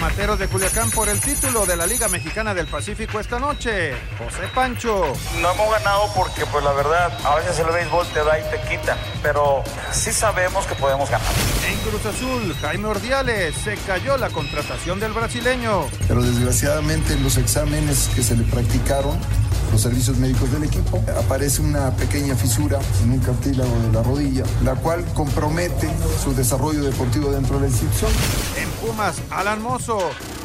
Tomateros de Culiacán por el título de la Liga Mexicana del Pacífico esta noche. José Pancho. No hemos ganado porque, pues la verdad, a veces el béisbol te da y te quita, pero sí sabemos que podemos ganar. En Cruz Azul, Jaime Ordiales se cayó la contratación del brasileño. Pero desgraciadamente en los exámenes que se le practicaron los servicios médicos del equipo, aparece una pequeña fisura en un cartílago de la rodilla, la cual compromete su desarrollo deportivo dentro de la institución. En Pumas, Alan Mozo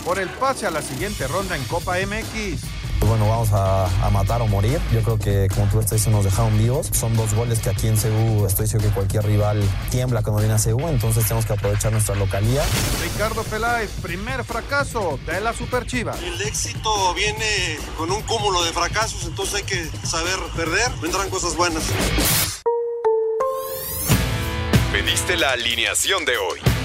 por el pase a la siguiente ronda en Copa MX. Pues bueno, vamos a, matar o morir. Yo creo que, como tú estás diciendo, nos dejaron vivos. Son dos goles que aquí en Ceú estoy seguro que cualquier rival tiembla cuando viene a Ceú, entonces tenemos que aprovechar nuestra localidad. Ricardo Peláez, primer fracaso de la Super Chiva. El éxito viene con un cúmulo de fracasos, entonces hay que saber perder. Vendrán cosas buenas. Pediste la alineación de hoy.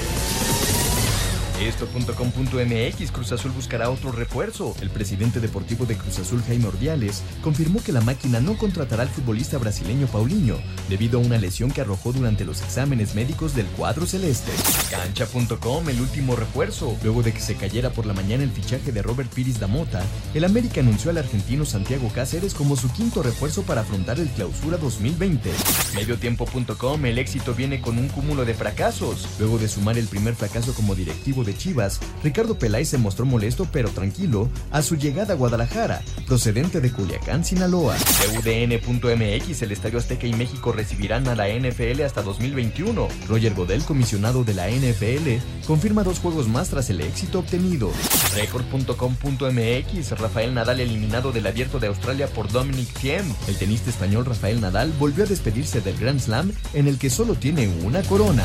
Esto.com.mx Cruz Azul buscará otro refuerzo. El presidente deportivo de Cruz Azul, Jaime Ordiales, confirmó que la máquina no contratará al futbolista brasileño Paulinho debido a una lesión que arrojó durante los exámenes médicos del cuadro celeste. Cancha.com, el último refuerzo. Luego de que se cayera por la mañana el fichaje de Robert Piris Damota, el América anunció al argentino Santiago Cáceres como su quinto refuerzo para afrontar el clausura 2020. Mediotiempo.com, el éxito viene con un cúmulo de fracasos. Luego de sumar el primer fracaso como directivo de Chivas, Ricardo Peláez se mostró molesto pero tranquilo a su llegada a Guadalajara, procedente de Culiacán, Sinaloa. UDN.mx, el Estadio Azteca y México recibirán a la NFL hasta 2021. Roger Godel, comisionado de la NFL, confirma dos juegos más tras el éxito obtenido. Record.com.mx, Rafael Nadal eliminado del Abierto de Australia por Dominic Thiem. El tenista español Rafael Nadal volvió a despedirse del Grand Slam en el que solo tiene una corona.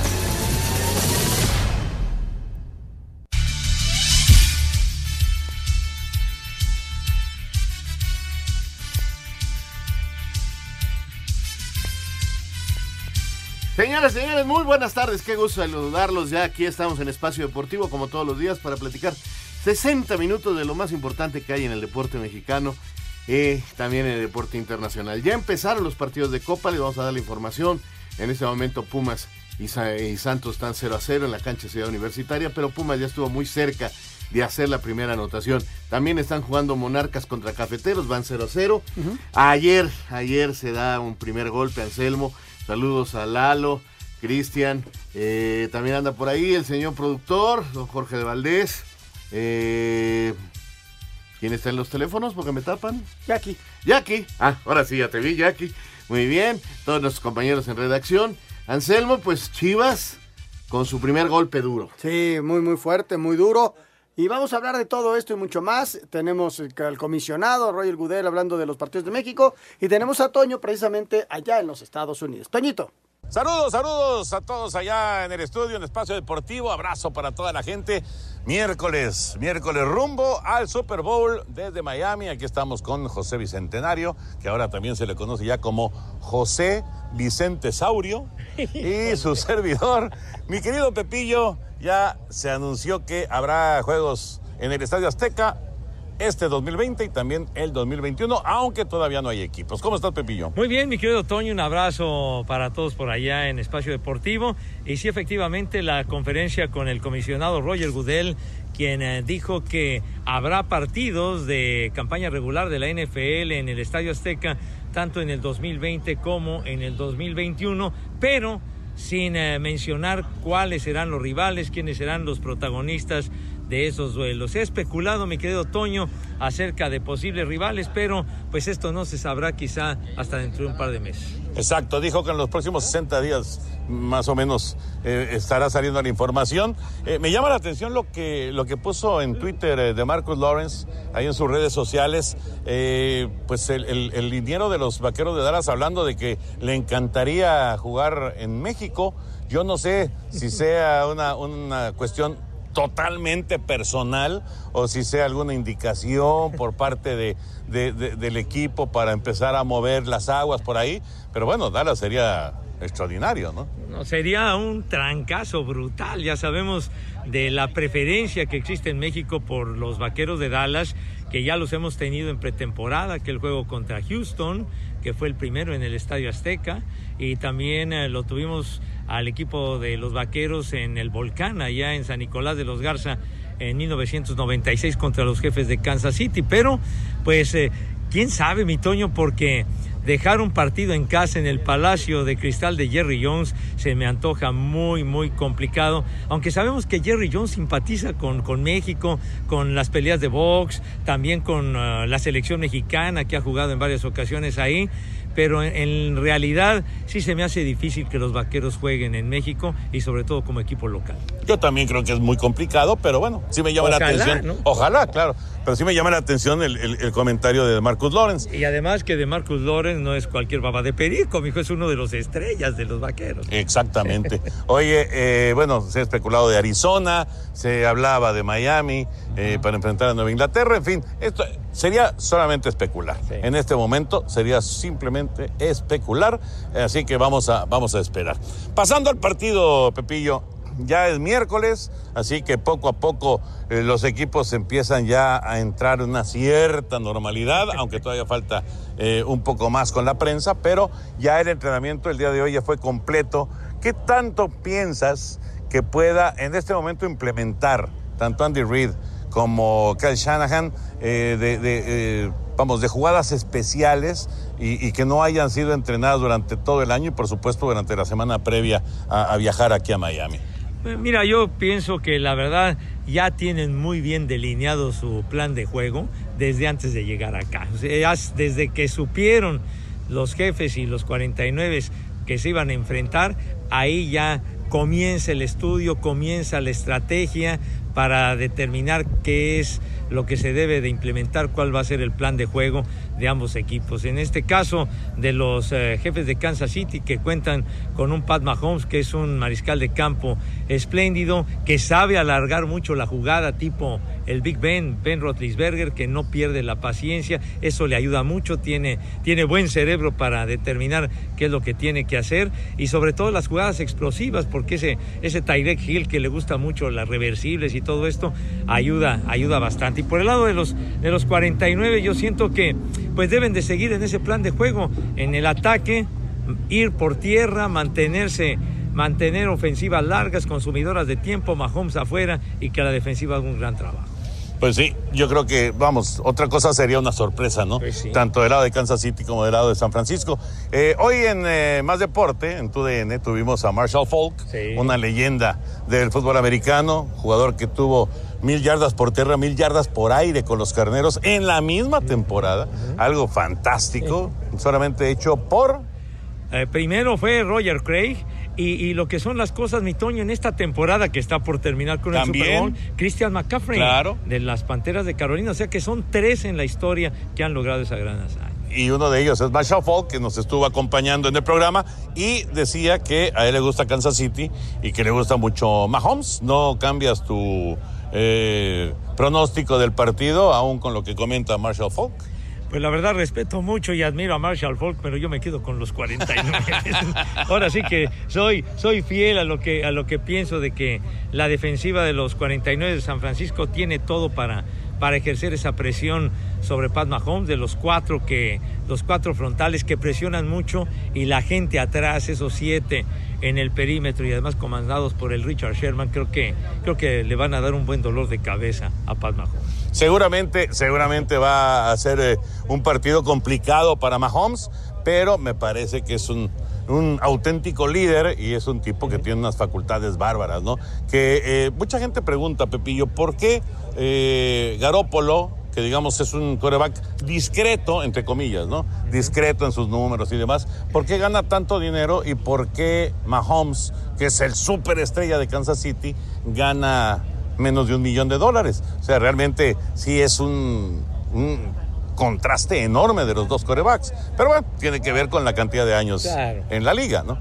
Señoras, señores, muy buenas tardes. Qué gusto saludarlos. Ya aquí estamos en Espacio Deportivo, como todos los días, para platicar 60 minutos de lo más importante que hay en el deporte mexicano y eh, también en el deporte internacional. Ya empezaron los partidos de Copa, les vamos a dar la información. En este momento Pumas y, Santos están 0 a 0 en la cancha Ciudad Universitaria, pero Pumas ya estuvo muy cerca de hacer la primera anotación. También están jugando Monarcas contra Cafeteros, van 0 a 0. Ayer, ayer se da un primer golpe, Anselmo Saludos a Lalo, Cristian. Eh, también anda por ahí el señor productor, don Jorge de Valdés. Eh, ¿Quién está en los teléfonos? Porque me tapan. Jackie. Jackie. Ah, ahora sí, ya te vi, Jackie. Muy bien. Todos nuestros compañeros en redacción. Anselmo, pues Chivas con su primer golpe duro. Sí, muy, muy fuerte, muy duro. Y vamos a hablar de todo esto y mucho más. Tenemos al comisionado Roger Gudel hablando de los partidos de México y tenemos a Toño precisamente allá en los Estados Unidos. Toñito. Saludos, saludos a todos allá en el estudio, en Espacio Deportivo. Abrazo para toda la gente. Miércoles, miércoles rumbo al Super Bowl desde Miami. Aquí estamos con José Bicentenario, que ahora también se le conoce ya como José Vicente Saurio. Y su servidor, mi querido Pepillo ya se anunció que habrá juegos en el Estadio Azteca este 2020 y también el 2021, aunque todavía no hay equipos. ¿Cómo estás, Pepillo? Muy bien, mi querido Toño, un abrazo para todos por allá en Espacio Deportivo. Y sí, efectivamente, la conferencia con el comisionado Roger Goodell, quien eh, dijo que habrá partidos de campaña regular de la NFL en el Estadio Azteca, tanto en el 2020 como en el 2021, pero sin eh, mencionar cuáles serán los rivales, quiénes serán los protagonistas de esos duelos. He especulado, mi querido Toño, acerca de posibles rivales, pero pues esto no se sabrá quizá hasta dentro de un par de meses. Exacto, dijo que en los próximos 60 días más o menos eh, estará saliendo la información. Eh, me llama la atención lo que, lo que puso en Twitter eh, de Marcus Lawrence, ahí en sus redes sociales, pues el, el, el liniero de los Vaqueros de Dallas hablando de que le encantaría jugar en México. Yo no sé si sea una, una cuestión totalmente personal o si sea alguna indicación por parte de, de, de, del equipo para empezar a mover las aguas por ahí. Pero bueno, Dallas sería extraordinario, ¿no? No, sería un trancazo brutal. Ya sabemos de la preferencia que existe en México por los vaqueros de Dallas, que ya los hemos tenido en pretemporada, que el juego contra Houston, que fue el primero en el Estadio Azteca, y también eh, lo tuvimos al equipo de los vaqueros en el Volcán, allá en San Nicolás de los Garza, en 1996 contra los jefes de Kansas City. Pero, pues, eh, quién sabe, mi Toño, porque dejar un partido en casa en el Palacio de Cristal de Jerry Jones se me antoja muy, muy complicado. Aunque sabemos que Jerry Jones simpatiza con, con México, con las peleas de box, también con uh, la selección mexicana que ha jugado en varias ocasiones ahí pero en, realidad sí se me hace difícil que los vaqueros jueguen en México y sobre todo como equipo local. Yo también creo que es muy complicado, pero bueno, sí me llama Ojalá, la atención. ¿no? Ojalá, claro. Pero sí me llama la atención el, el, el comentario de Marcus Lawrence. Y además que de Marcus Lawrence no es cualquier baba de perico, mi hijo es uno de los estrellas de los vaqueros. Exactamente. Oye, eh, bueno, se ha especulado de Arizona, se hablaba de Miami eh, para enfrentar a Nueva Inglaterra, en fin, esto sería solamente especular. Sí. En este momento sería simplemente especular, así que vamos a, vamos a esperar. Pasando al partido, Pepillo, ya es miércoles, así que poco a poco eh, los equipos empiezan ya a entrar en una cierta normalidad, aunque todavía falta eh, un poco más con la prensa, pero ya el entrenamiento el día de hoy ya fue completo. ¿Qué tanto piensas que pueda en este momento implementar tanto Andy Reid como Kyle Shanahan eh, de, de vamos, de jugadas especiales y, y, que no hayan sido entrenadas durante todo el año y por supuesto durante la semana previa a, a viajar aquí a Miami. Mira, yo pienso que la verdad ya tienen muy bien delineado su plan de juego desde antes de llegar acá. Desde que supieron los jefes y los 49 que se iban a enfrentar, ahí ya comienza el estudio, comienza la estrategia para determinar qué es lo que se debe de implementar, cuál va a ser el plan de juego de ambos equipos. En este caso, de los eh, jefes de Kansas City que cuentan con un Pat Mahomes, que es un mariscal de campo espléndido, que sabe alargar mucho la jugada, tipo el Big Ben, Ben Roethlisberger, que no pierde la paciencia, eso le ayuda mucho, tiene, tiene buen cerebro para determinar qué es lo que tiene que hacer, y sobre todo las jugadas explosivas, porque ese, ese Hill que le gusta mucho las reversibles y todo esto, ayuda, ayuda bastante. Y por el lado de los, de los 49, yo siento que pues deben de seguir en ese plan de juego, en el ataque, ir por tierra, mantenerse, mantener ofensivas largas, consumidoras de tiempo, Mahomes afuera y que la defensiva haga un gran trabajo. Pues sí, yo creo que, vamos, otra cosa sería una sorpresa, ¿no? Pues sí. Tanto del lado de Kansas City como del lado de San Francisco. Eh, hoy en eh, Más Deporte, en TUDN, tuvimos a Marshall Falk, Sí. una leyenda del fútbol americano, jugador que tuvo mil yardas por tierra, mil yardas por aire con los carneros en la misma temporada. Algo fantástico, solamente hecho por Eh, primero fue Roger Craig y, y, lo que son las cosas, mi Toño, en esta temporada que está por terminar con También. el Super Bowl, Christian McCaffrey Claro. de las Panteras de Carolina. O sea que son tres en la historia que han logrado esa gran hazaña. y uno de ellos es Marshall Falk, que nos estuvo acompañando en el programa y decía que a él le gusta Kansas City y que le gusta mucho Mahomes. No cambias tu eh, pronóstico del partido aún con lo que comenta Marshall Falk. Pues la verdad respeto mucho y admiro a Marshall Falk, pero yo me quedo con los 49. Ahora sí que soy, soy fiel a lo que, a lo que pienso de que la defensiva de los 49 de San Francisco tiene todo para, para ejercer esa presión sobre Pat Mahomes, de los cuatro que, los cuatro frontales que presionan mucho y la gente atrás, esos siete en el perímetro y además comandados por el Richard Sherman, creo que, creo que le van a dar un buen dolor de cabeza a Pat Mahomes. Seguramente, seguramente va a ser eh, un partido complicado para Mahomes, pero me parece que es un un auténtico líder y es un tipo que tiene unas facultades bárbaras, ¿no? Que eh, mucha gente pregunta, Pepillo, ¿por qué eh, Garópolo, que digamos es un coreback discreto, entre comillas, ¿no? Discreto en sus números y demás, ¿por qué gana tanto dinero y por qué Mahomes, que es el superestrella de Kansas City, gana menos de un millón de dólares? O sea, realmente sí es un, un contraste enorme de los dos corebacks. Pero bueno, tiene que ver con la cantidad de años Claro. en la liga, ¿no?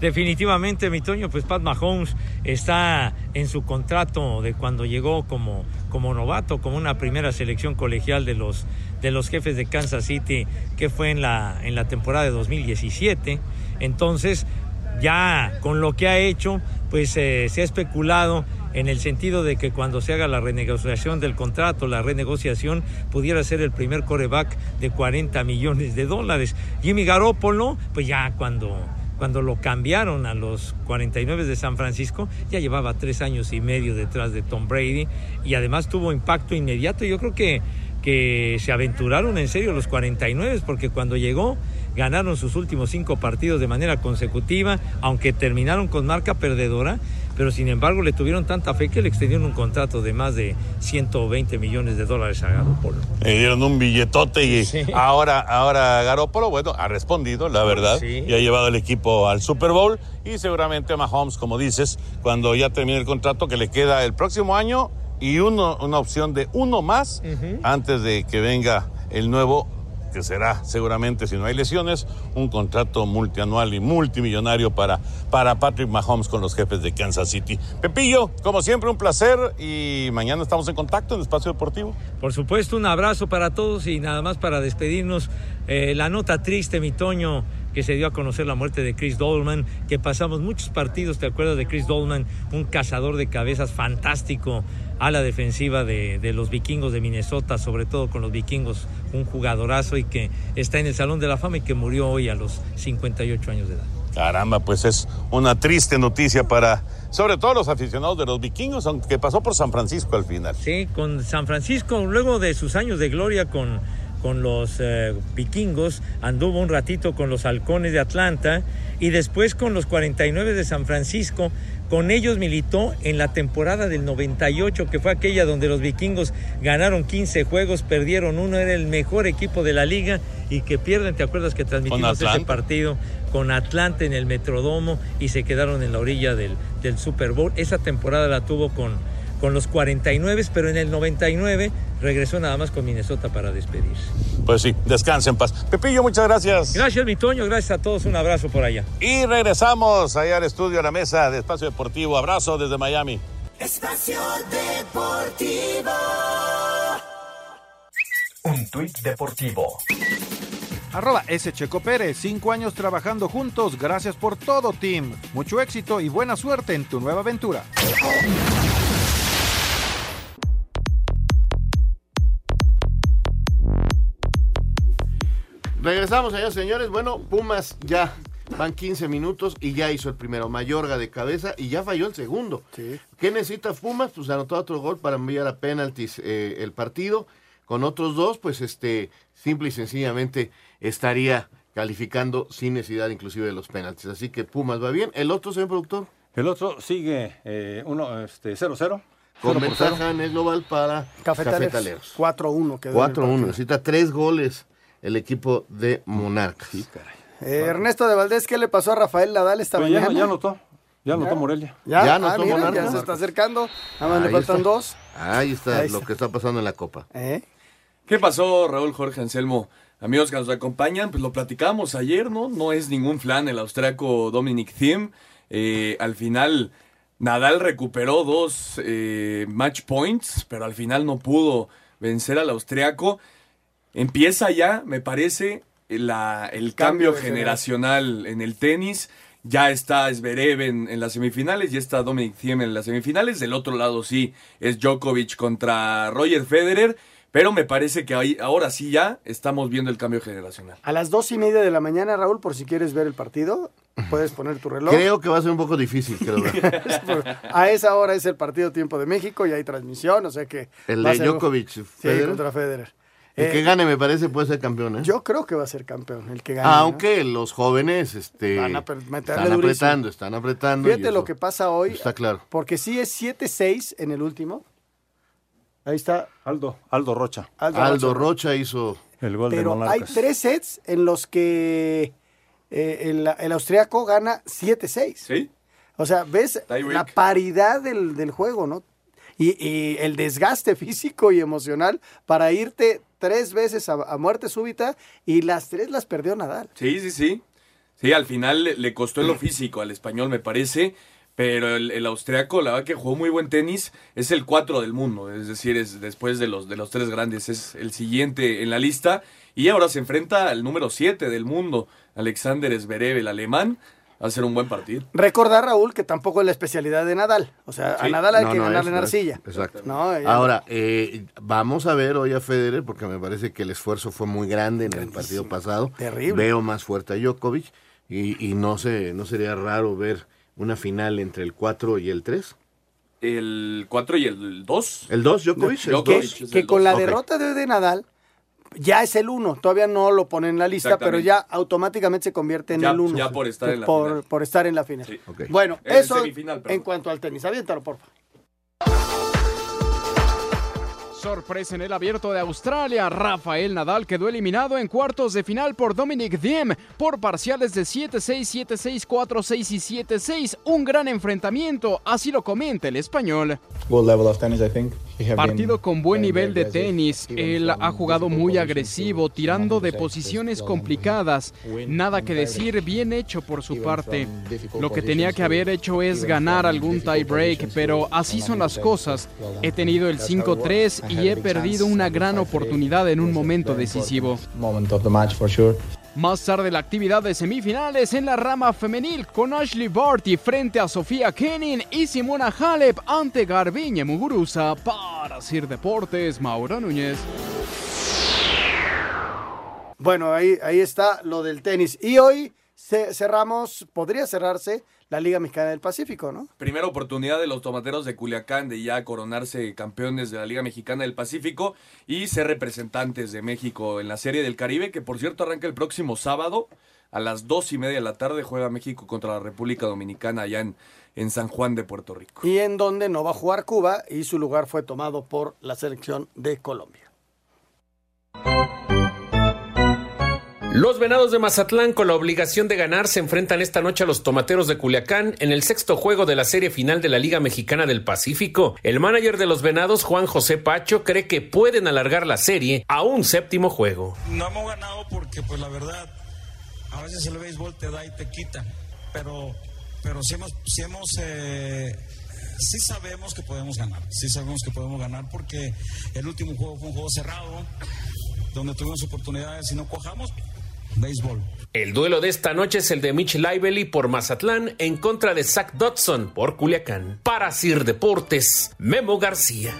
Definitivamente, mi Toño, pues Pat Mahomes está en su contrato de cuando llegó como, como novato, como una primera selección colegial de los, de los jefes de Kansas City, que fue en la, en la temporada de 2017. Entonces, ya con lo que ha hecho, pues eh, se ha especulado en el sentido de que cuando se haga la renegociación del contrato, la renegociación pudiera ser el primer coreback de 40 millones de dólares. Jimmy Garoppolo, pues ya cuando cuando lo cambiaron a los 49 de San Francisco, ya llevaba tres años y medio detrás de Tom Brady y además tuvo impacto inmediato. Yo creo que, que se aventuraron en serio los 49 porque cuando llegó ganaron sus últimos cinco partidos de manera consecutiva, aunque terminaron con marca perdedora, pero sin embargo le tuvieron tanta fe que le extendieron un contrato de más de 120 millones de dólares a Garoppolo. Le dieron un billetote y Sí. ahora, ahora Garópolo, bueno, ha respondido, la verdad, Sí. y ha llevado el equipo al Super Bowl y seguramente Mahomes, como dices, cuando ya termine el contrato que le queda el próximo año y uno, una opción de uno más antes de que venga el nuevo que será seguramente, si no hay lesiones, un contrato multianual y multimillonario para, para Patrick Mahomes con los jefes de Kansas City. Pepillo, como siempre, un placer y mañana estamos en contacto en Espacio Deportivo. Por supuesto, un abrazo para todos y nada más para despedirnos. eh, la nota triste, mi Toño, que se dio a conocer la muerte de Chris Dolman, que pasamos muchos partidos, ¿te acuerdas de Chris Dolman? Un cazador de cabezas fantástico a la defensiva de, de los vikingos de Minnesota, sobre todo con los vikingos, un jugadorazo y que está en el Salón de la Fama y que murió hoy a los 58 años de edad. Caramba, pues es una triste noticia para, sobre todo los aficionados de los vikingos, aunque pasó por San Francisco al final. Sí, con San Francisco, luego de sus años de gloria con, con los eh, vikingos, anduvo un ratito con los halcones de Atlanta y después con los 49 de San Francisco. Con ellos militó en la temporada del 98, que fue aquella donde los vikingos ganaron 15 juegos, perdieron uno, era el mejor equipo de la liga y que pierden, ¿te acuerdas que transmitimos ese partido con Atlanta en el Metrodomo y se quedaron en la orilla del, del Super Bowl? Esa temporada la tuvo con, con los 49, pero en el 99 regresó nada más con Minnesota para despedirse. Pues sí, descansen en paz. Pepillo, muchas gracias. Gracias, mi Toño, gracias a todos, un abrazo por allá. Y regresamos allá al estudio, a la mesa de Espacio Deportivo. Abrazo desde Miami. Espacio Deportivo. Un tuit deportivo. Arroba S. Checo Pérez, cinco años trabajando juntos, gracias por todo, team. Mucho éxito y buena suerte en tu nueva aventura. Regresamos allá, señores. Bueno, Pumas ya van 15 minutos y ya hizo el primero. Mayorga de cabeza y ya falló el segundo. ¿Qué necesita Pumas? Pues anotó otro gol para enviar a penaltis eh, el partido. Con otros dos, pues este, simple y sencillamente estaría calificando sin necesidad inclusive de los penaltis. Así que Pumas va bien. ¿El otro, señor productor? El otro sigue eh, uno, este, 0-0. Con 0 por ventaja 0. en el global para Cafetaleros. Cafetaleros. 4-1 quedó en el 4-1. partido. Necesita tres goles el equipo de Monarcas. Eh, Ernesto de Valdés, ¿qué le pasó a Rafael Nadal esta ya, mañana? ya anotó. Ya anotó Morelia. ¿Ya? Ya Ah, anotó mira, Monarcas. ya se está acercando. Nada más le Ahí faltan está. dos. Ahí está Ahí lo que está pasando en la Copa. ¿Eh? ¿Qué pasó, Raúl Jorge Anselmo? Amigos que nos acompañan, pues lo platicamos ayer, ¿no? No es ningún flan el austriaco Dominic Thiem. Eh, al final, Nadal recuperó dos eh, match points, pero al final no pudo vencer al austriaco. Empieza ya, me parece, la- el cambio, generacional en el tenis. Ya está Zverev en, en las semifinales, ya está Dominic Thiem en las semifinales. Del otro lado sí es Djokovic contra Roger Federer. Pero me parece que ahí, ahora sí ya estamos viendo el cambio generacional. A las dos y media de la mañana, Raúl, por si quieres ver el partido, puedes poner tu reloj. Creo que va a ser un poco difícil, creo. a esa hora es el partido Tiempo de México y hay transmisión, o sea que... El de un- Djokovic, Sí, contra Federer. El que Eh, gane, me parece, puede ser campeón, ¿eh? Yo creo que va a ser campeón el que gane. ¿no? Aunque los jóvenes este, Van a están durísimo. apretando, están apretando. Fíjate lo que pasa hoy. Está claro. Porque sí es 7-6 en el último. Ahí está. Aldo, Aldo Rocha. Aldo Aldo Rocha. Rocha hizo el gol de Pero hay Monarcas. tres sets en los que eh, el, el austriaco gana 7-6. Sí. O sea, ves la paridad del, del juego, ¿no? Y, y el desgaste físico y emocional para irte tres veces a, muerte súbita y las tres las perdió Nadal. Sí, sí, sí. Sí, al final le, costó lo físico al español, me parece. Pero el, austriaco, la verdad que jugó muy buen tenis. Es el 4 del mundo. Es decir, es después de los, de los tres grandes. Es el siguiente en la lista. Y ahora se enfrenta al número 7 del mundo, Alexander Zverev, el alemán. Va a ser un buen partido. Recordar, Raúl, que tampoco es la especialidad de Nadal. O sea, a. Nadal hay No, que no, ganarle en arcilla. Exacto. No, Ahora, eh, vamos a ver hoy a Federer, porque me parece que el esfuerzo fue muy grande en el partido pasado. Terrible. Veo más fuerte a Djokovic y, y no, sé, no sería raro ver una final entre el 4 y el 3. El 4 y el 2. ¿El 2, Djokovic? que, ¿El Djokovic que el con la derrota de hoy de Nadal ya es el 1. Todavía no lo pone en la lista, pero ya automáticamente se convierte en Ya- el 1. ya por estar en la por, final. por estar en la final. Sí. Ok. Bueno, En eso en cuanto al tenis. Aviéntalo, por favor. Sorpresa en el abierto de Australia. Rafael Nadal quedó eliminado en cuartos de final por Dominic Thiem por parciales de 7-6, 7-6, 4-6 y 7-6. Un gran enfrentamiento, así lo comenta el español. good level of tennis, I think. Partido con buen nivel de tenis. Él ha jugado muy agresivo, tirando de posiciones complicadas. Nada que decir, bien hecho por su parte. Lo que tenía que haber hecho es ganar algún tie break, pero así son las cosas. He tenido el That's how it 5-3 works. I y he perdido una gran oportunidad en un momento decisivo. Más tarde la actividad de semifinales en la rama femenil con Ashley Barty frente a Sofía Kenin y Simona Halep ante Garbiñe Muguruza para Sir Deportes Mauro Núñez. Bueno, ahí, ahí está lo del tenis. Y hoy ce- cerramos, podría cerrarse la Liga Mexicana del Pacífico, ¿no? Primera oportunidad de los tomateros de Culiacán de ya coronarse campeones de la Liga Mexicana del Pacífico y ser representantes de México en la Serie del Caribe, que por cierto arranca el próximo sábado a las dos y media de la tarde. Juega México contra la República Dominicana allá en, en San Juan de Puerto Rico. Y en donde no va a jugar Cuba y su lugar fue tomado por la selección de Colombia. Los Venados de Mazatlán, con la obligación de ganar, se enfrentan esta noche a los Tomateros de Culiacán en el sexto juego de la serie final de la Liga Mexicana del Pacífico. El manager de los Venados, Juan José Pacho, cree que pueden alargar la serie a un séptimo juego. No hemos ganado porque, pues la verdad, a veces el béisbol te da y te quita, pero, pero sí hemos, sí hemos, eh, sí sabemos que podemos ganar, sí sabemos que podemos ganar porque el último juego fue un juego cerrado, donde tuvimos oportunidades y no cojamos, béisbol. El duelo de esta noche es el de Mitch Lively por Mazatlán en contra de Zach Dodson por Culiacán. Para Sir Deportes, Memo García.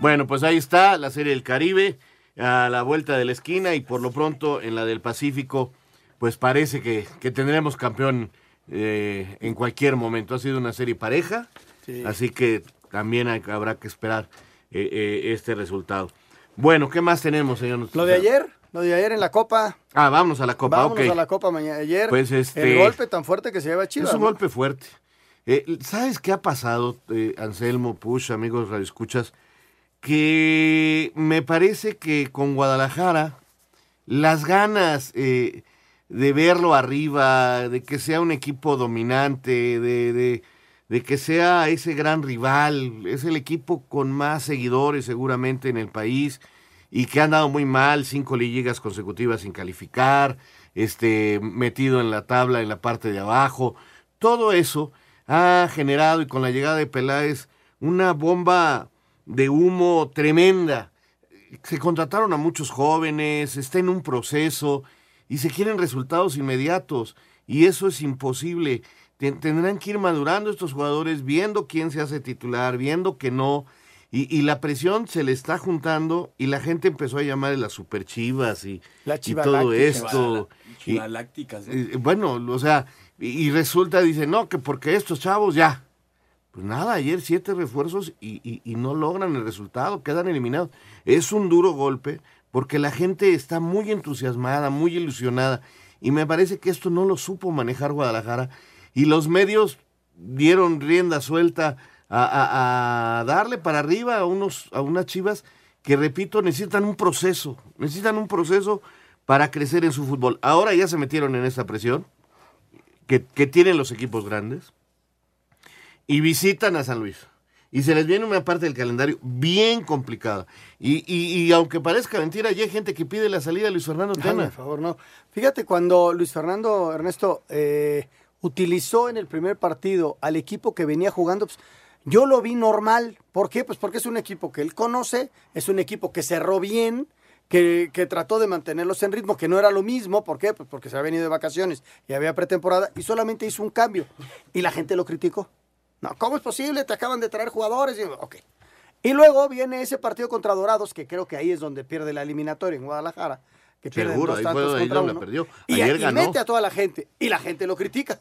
Bueno, pues ahí está la Serie del Caribe a la vuelta de la esquina y por lo pronto en la del Pacífico, pues parece que, que tendremos campeón eh, en cualquier momento. Ha sido una serie pareja, Sí. así que también hay- habrá que esperar eh, eh, este resultado. Bueno, ¿qué más tenemos, señor? Lo de ayer, lo de ayer en la Copa. Ah, vámonos a la Copa, Vámonos ok. a la Copa mañana. Ayer, Pues, este- el golpe tan fuerte que se lleva Chivas. Es un ¿no? golpe fuerte. Eh, ¿Sabes qué ha pasado, eh, Anselmo, Push, amigos radioescuchas? Que me parece que con Guadalajara las ganas eh, de verlo arriba, de que sea un equipo dominante, de, de- de que sea ese gran rival, es el equipo con más seguidores seguramente en el país y que ha andado muy mal, cinco ligas consecutivas sin calificar, este, metido en la tabla en la parte de abajo. Todo eso ha generado, y con la llegada de Peláez, una bomba de humo tremenda. Se contrataron a muchos jóvenes, está en un proceso y se quieren resultados inmediatos. Y eso es imposible. Ten- Tendrán que ir madurando estos jugadores, viendo quién se hace titular, viendo que no. Y, y la presión se le está juntando y la gente empezó a llamarle las superchivas y, La y todo esto. Y- Chivalácticas, ¿eh? eh, bueno, o sea, y, y resulta, dice, no, que porque estos chavos ya, Pues nada, ayer siete refuerzos y, y- y no logran el resultado, quedan eliminados. Es un duro golpe porque la gente está muy entusiasmada, muy ilusionada y me parece que esto no lo supo manejar Guadalajara y los medios dieron rienda suelta a, a- a darle para arriba a, unos, a unas chivas que, repito, necesitan un proceso, necesitan un proceso para crecer en su fútbol. Ahora ya se metieron en esa presión que, que tienen los equipos grandes y visitan a San Luis. Y se les viene una parte del calendario bien complicada. Y, y- y aunque parezca mentira, ya hay gente que pide la salida de Luis Fernando Ay, Tena. por favor, no. Fíjate, cuando Luis Fernando Ernesto eh, utilizó en el primer partido al equipo que venía jugando, pues, yo lo vi normal. ¿Por qué? Pues porque es un equipo que él conoce, es un equipo que cerró bien, que, trató de mantenerlos en ritmo, que no era lo mismo. ¿Por qué? Pues porque se había venido de vacaciones y había pretemporada y solamente hizo un cambio. Y la gente lo criticó. No, ¿cómo es posible? Te acaban de traer jugadores. Y. Y luego viene ese partido contra Dorados, que creo que ahí es donde pierde la eliminatoria en Guadalajara. Que pierden Seguro, dos ahí fue donde uno. perdió. Y, Ayer y ganó. mete a toda la gente. Y la gente lo critica.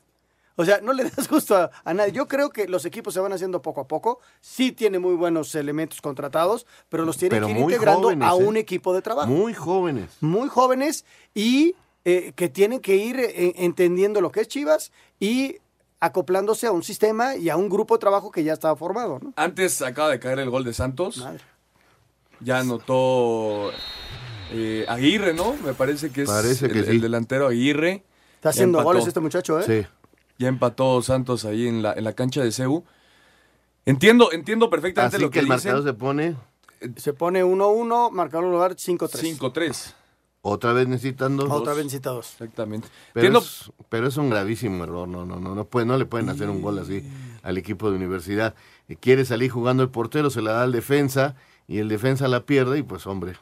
O sea, no le das gusto a, a nadie. Yo creo que los equipos se van haciendo poco a poco. Sí tiene muy buenos elementos contratados, pero los tiene Pero que ir integrando jóvenes, a ¿eh? un equipo de trabajo. Muy jóvenes. Muy jóvenes y eh, que tienen que ir eh, entendiendo lo que es Chivas y acoplándose a un sistema y a un grupo de trabajo que ya estaba formado. ¿no? Antes acaba de caer el gol de Santos. Ya anotó eh, Aguirre, ¿no? Me parece que es Parece el, que sí. el delantero Aguirre. Está Ya haciendo empató. goles este muchacho, ¿eh? Sí. Ya empató Santos ahí en la, en la cancha de CEU. Entiendo, entiendo perfectamente Así lo que que, el dicen. marcador se pone Se pone 1-1, marcador lugar 5-3. 5-3. otra vez necesitando dos. Otra vez necesita dos. Exactamente. Pero Entiendo- es, pero es un gravísimo error, no, no, no, no, puede, no le pueden hacer un gol así al equipo de universidad. Eh, Quiere salir jugando el portero, se la da al defensa y el defensa la pierde y pues hombre,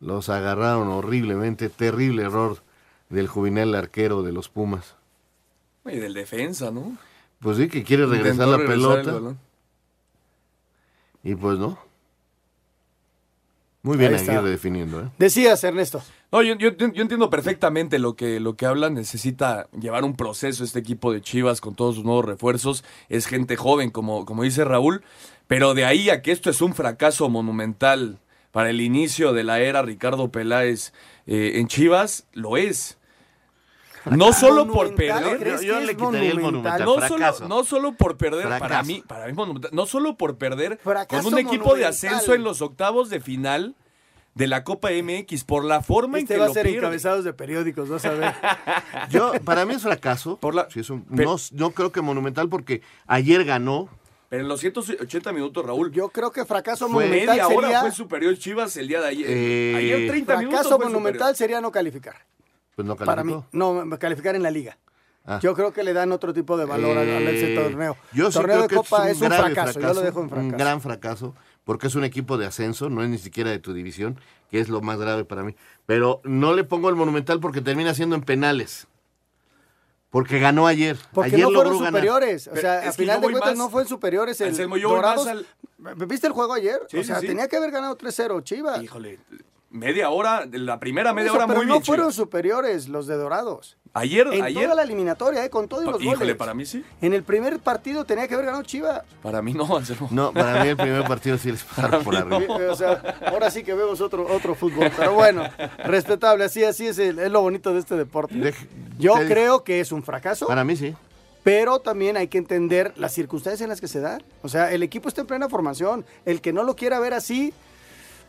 los agarraron horriblemente, terrible error del juvenil arquero de los Pumas. Y del defensa, ¿no? Pues sí, que quiere regresar Intentó la regresar pelota y pues no. Muy bien Ahí está. Aguirre definiendo, ¿eh? Decías, Ernesto. No, yo, yo- yo entiendo perfectamente lo que, lo que hablan. Necesita llevar un proceso este equipo de Chivas con todos sus nuevos refuerzos. Es gente joven, como, como dice Raúl. Pero de ahí a que esto es un fracaso monumental para el inicio de la era Ricardo Peláez eh, en Chivas, lo es. No solo por perder. ¿crees Yo le es quitaría el monumental? No fracaso. solo, no solo por perder, para mí, para mí monumental, no solo por perder Fracaso con un equipo de ascenso en los octavos de final de la Copa MX, por la forma Este en que va a ser pierde. encabezados de periódicos, vas a ver. Yo, para mí es fracaso. Por la- Sí, es un- Pero- no, no creo que monumental porque ayer ganó. Pero en los 180 minutos, Raúl, Yo creo que fracaso Fue monumental media hora fue superior Chivas el día de ayer. Eh, ayer 30 minutos Fracaso monumental sería no calificar. Pues no Para calificó. mí, no, calificar en la liga. Ah. Yo creo que le dan otro tipo de valor al- al ese Eh, torneo. Yo sí torneo creo de que Copa es es un, grave fracaso, yo lo dejo en fracaso. Un gran fracaso, porque es un equipo de ascenso, no es ni siquiera de tu división, que es lo más grave para mí. Pero no le pongo el monumental porque termina siendo en penales. Porque ganó ayer. Porque ayer no logró fueron ganar. superiores. O Pero sea, es a final de cuentas más- no fueron superiores. El Dorados. al- ¿Viste el juego ayer? Sí, o sí, sea, sí. tenía que haber ganado 3-0 Chivas. Híjole, media hora, la primera media Eso, hora pero muy no bien fueron superiores los de Dorados. Ayer, En ayer, toda la eliminatoria, eh, con todos los híjole, goles. para mí sí. En el primer partido tenía que haber ganado Chivas. Para mí no, Anselmo. No, para mí el primer partido sí les pasaron por arriba. O sea, ahora sí que vemos otro, otro fútbol. Pero bueno, respetable, así, así es, el- es lo bonito de este deporte. Yo te- creo que es un fracaso, Para mí sí. pero también hay que entender las circunstancias en las que se dan. O sea, el equipo está en plena formación. El que no lo quiera ver así,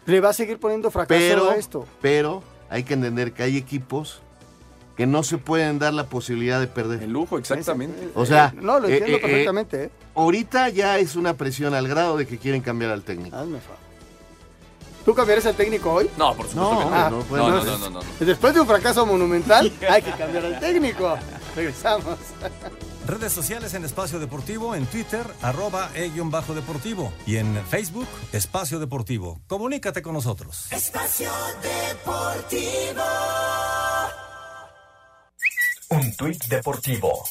le va a seguir poniendo fracaso Pero, a esto. pero hay que entender que hay equipos que no se pueden dar la posibilidad de perder. El lujo, exactamente. O sea, No, lo eh, entiendo eh, eh, perfectamente, ¿eh? ahorita ya es una presión al grado de que quieren cambiar al técnico. Hazme favor. ¿Tú cambiarías al técnico hoy? No, por supuesto No, que no. Ah, no, pues no, no, no, no. Después de un fracaso monumental, hay que cambiar al técnico. Regresamos. Redes sociales en Espacio Deportivo, en Twitter, arroba e-bajo deportivo y en Facebook, Espacio Deportivo. Comunícate con nosotros. Espacio Deportivo. Un tuit deportivo.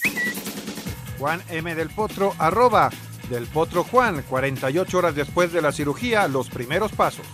Juan M. del Potro, arroba del Potro Juan, 48 horas después de la cirugía, los primeros pasos.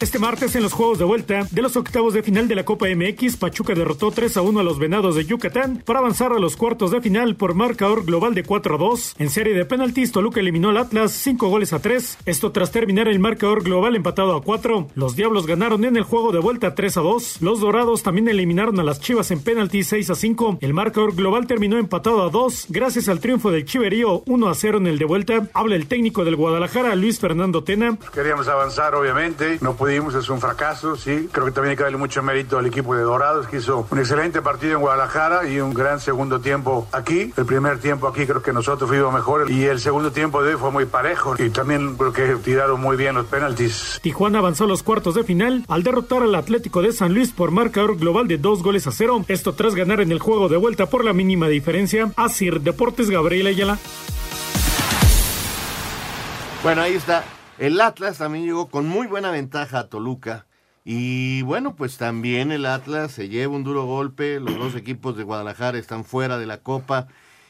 Este martes en los juegos de vuelta de los octavos de final de la Copa MX, Pachuca derrotó 3 a 1 a los Venados de Yucatán para avanzar a los cuartos de final por marcador global de 4 a 2. En serie de penaltis, Toluca eliminó al Atlas 5 goles a 3. Esto tras terminar el marcador global empatado a 4. Los Diablos ganaron en el juego de vuelta 3 a 2. Los Dorados también eliminaron a las Chivas en penaltis 6 a 5. El marcador global terminó empatado a 2 gracias al triunfo del Chiverío 1 a 0 en el de vuelta. Habla el técnico del Guadalajara, Luis Fernando Tena. Queríamos avanzar, obviamente, no pudimos, es un fracaso, sí. Creo que también hay que darle mucho mérito al equipo de Dorados, que hizo un excelente partido en Guadalajara y un gran segundo tiempo aquí. El primer tiempo aquí creo que nosotros fuimos mejores y el segundo tiempo de hoy fue muy parejo y también creo que tiraron muy bien los penaltis. Tijuana avanzó a los cuartos de final al derrotar al Atlético de San Luis por marcador global de dos goles a cero. Esto tras ganar en el juego de vuelta por la mínima diferencia. Asir Deportes Gabriel Ayala. Bueno, ahí está. El Atlas también llegó con muy buena ventaja a Toluca. Y bueno, pues también el Atlas se lleva un duro golpe. Los dos equipos de Guadalajara están fuera de la Copa.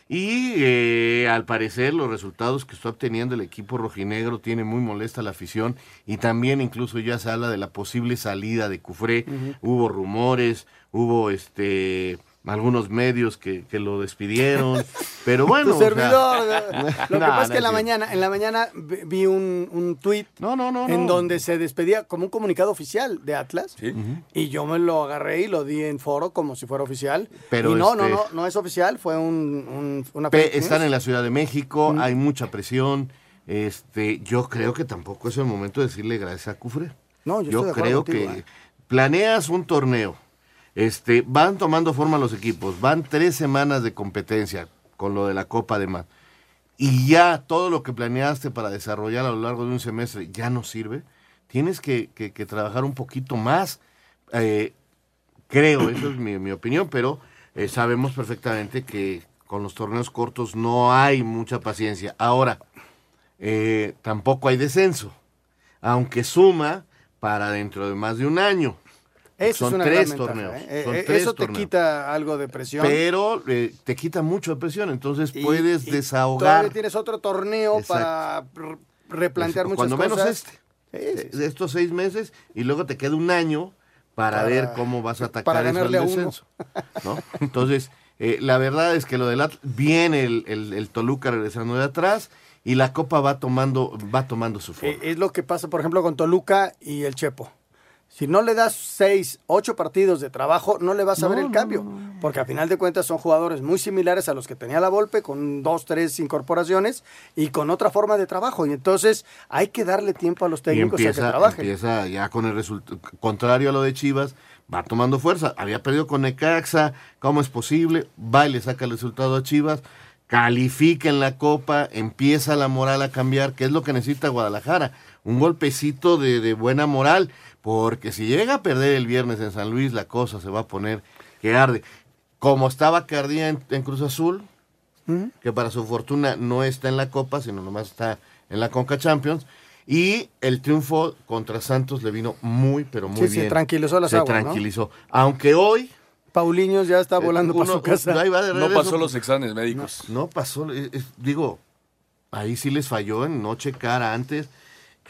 Y eh, al parecer los resultados que está obteniendo el equipo rojinegro tiene muy molesta la afición. Y también incluso ya se habla de la posible salida de Cufré. Hubo rumores, hubo este algunos medios que, que lo despidieron. Pero bueno. Tu o sea, servidor. Lo que no, pasa es que en la mañana, en la mañana vi un, un tuit no, no, no, en no. donde se despedía como un comunicado oficial de Atlas. Y yo me lo agarré y lo di en foro como si fuera oficial. Pero y no, no, este- no, no es oficial, fue un, un- una Pe- están en la Ciudad de México, hay mucha presión. Este, yo creo que tampoco es el momento de decirle gracias a Cufre. No, yo estoy de creo contigo, que eh. planeas un torneo, este, van tomando forma los equipos, van tres semanas de competencia con lo de la Copa además, y ya todo lo que planeaste para desarrollar a lo largo de un semestre ya no sirve. Tienes que, que- que trabajar un poquito más. eh, creo, eso es mi, opinión, pero eh, sabemos perfectamente que con los torneos cortos no hay mucha paciencia. Ahora, eh, tampoco hay descenso, aunque suma para dentro de más de un año. Eso Son es una tres ventaja, torneos. ¿eh? son tres Eso te torneos. quita algo de presión. Pero eh, te quita mucho de presión, entonces Y- puedes y desahogar. Todavía tienes otro torneo Exacto. para replantear Pues, muchas cuando menos cosas. este. de estos seis meses y luego te queda un año para, Para- ver cómo vas a atacar para eso al ganarle a uno. descenso. ¿no? Entonces, eh, la verdad es que lo del Atlas, viene el, el- el Toluca regresando de atrás y la Copa va tomando, va tomando su forma. Eh, es lo que pasa, por ejemplo, con Toluca y el Chepo. Si no le das seis, ocho partidos de trabajo, no le vas a ver el cambio. Porque a final de cuentas son jugadores muy similares a los que tenía la Volpe, con dos, tres incorporaciones y con otra forma de trabajo. Y entonces hay que darle tiempo a los y técnicos a que empieza, trabajen. empieza ya con el resultado contrario a lo de Chivas, va tomando fuerza. Había perdido con Necaxa, ¿cómo es posible? Va y le saca el resultado a Chivas, califica en la Copa, empieza la moral a cambiar, que es lo que necesita Guadalajara. Un golpecito de, de buena moral, porque si llega a perder el viernes en San Luis, la cosa se va a poner que arde. Como estaba que ardía en, en Cruz Azul, que para su fortuna no está en la Copa, sino nomás está en la Conca Champions. Y el triunfo contra Santos le vino muy, pero muy Sí, se bien. tranquilizó las Se aguas, ¿no? tranquilizó. Aunque hoy... Paulinho ya está eh, volando para uno- su casa. ahí va de No pasó los exámenes médicos. No, no pasó. digo, ahí sí les falló en no checar antes.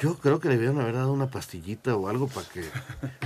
Yo creo que le debieron haber dado una pastillita o algo para que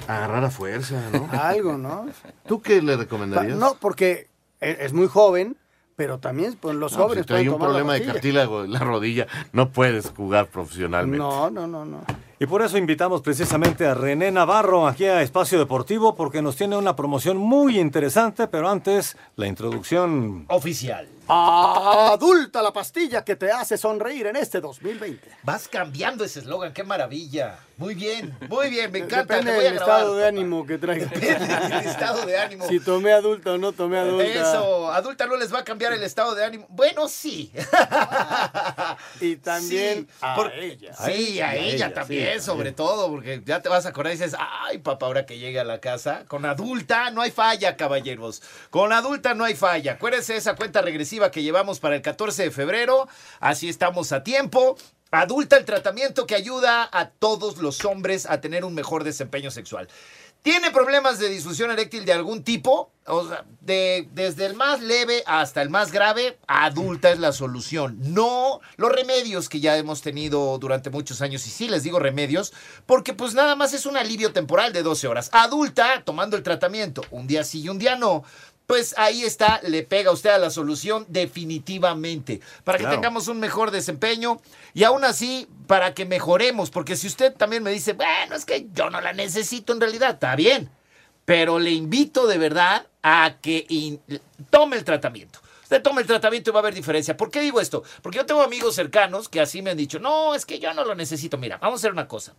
agarrara fuerza, ¿no? Algo, ¿no? ¿Tú qué le recomendarías? No, porque e- es muy joven, pero también pues, los No, pues, jóvenes si trae pueden un problema de cartílago en la rodilla, no puedes jugar profesionalmente. No, no, no, no. Y por eso invitamos precisamente a René Navarro aquí a Espacio Deportivo porque nos tiene una promoción muy interesante, pero antes la introducción Oficial. Adulta la pastilla que te hace sonreír en este 2020. Vas cambiando ese eslogan, qué maravilla. Muy bien, muy bien, me encanta. Depende te voy a del grabar. estado de ánimo que traigas. El estado de ánimo. Si tomé adulta o no tomé adulta. Eso, adulta no les va a cambiar el estado de ánimo. Bueno, sí. Y también Sí, a por- ella. Sí, a, ella, también, sobre todo, porque ya te vas a acordar y dices, ay, papá, ahora que llegue a la casa, con adulta no hay falla, caballeros. Con adulta no hay falla. Acuérdense de esa cuenta regresiva que llevamos para el 14 de febrero. Así estamos a tiempo. Adulta el tratamiento que ayuda a todos los hombres a tener un mejor desempeño sexual. ¿Tiene problemas de disfunción eréctil de algún tipo? O de, desde el más leve hasta el más grave, adulta es la solución. No los remedios que ya hemos tenido durante muchos años. Y sí les digo remedios, porque pues nada más es un alivio temporal de 12 horas. Adulta, tomando el tratamiento, un día sí y un día no. Pues ahí está, le pega usted a la solución definitivamente, para que Claro. tengamos un mejor desempeño y aún así para que mejoremos, porque si usted también me dice, bueno, es que yo no la necesito en realidad, está bien, pero le invito de verdad a que tome el tratamiento. Usted tome el tratamiento y va a haber diferencia. ¿Por qué digo esto? Porque yo tengo amigos cercanos que así me han dicho, no, es que yo no lo necesito. Mira, vamos a hacer una cosa.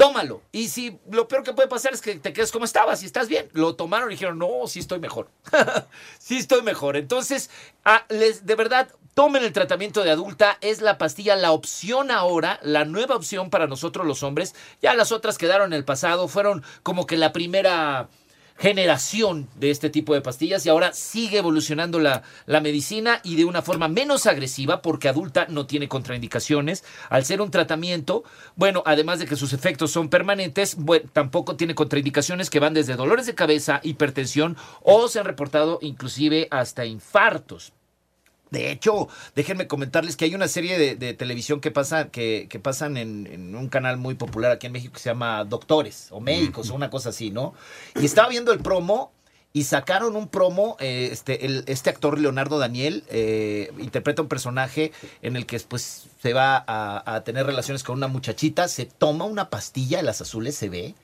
Tómalo. Y si lo peor que puede pasar es que te quedes como estabas y estás bien. Lo tomaron y dijeron, no, sí estoy mejor. sí estoy mejor. Entonces, ah, de verdad, tomen el tratamiento de adulta. Es la pastilla, la opción ahora, la nueva opción para nosotros los hombres. Ya las otras quedaron en el pasado. Fueron como que la primera generación de este tipo de pastillas y ahora sigue evolucionando la, la medicina y de una forma menos agresiva porque adulta no tiene contraindicaciones. Al ser un tratamiento, bueno, además de que sus efectos son permanentes, tampoco tiene contraindicaciones que van desde dolores de cabeza, hipertensión o se han reportado inclusive hasta infartos. De hecho, déjenme comentarles que hay una serie de, de televisión que, pasa, que, que pasan en, en un canal muy popular aquí en México que se llama Doctores o Médicos o una cosa así, ¿no? Y estaba viendo el promo y sacaron un promo, eh, este, el- este actor Leonardo Daniel eh, interpreta un personaje en el que pues se va a, a tener relaciones con una muchachita, se toma una pastilla de las azules, se ve,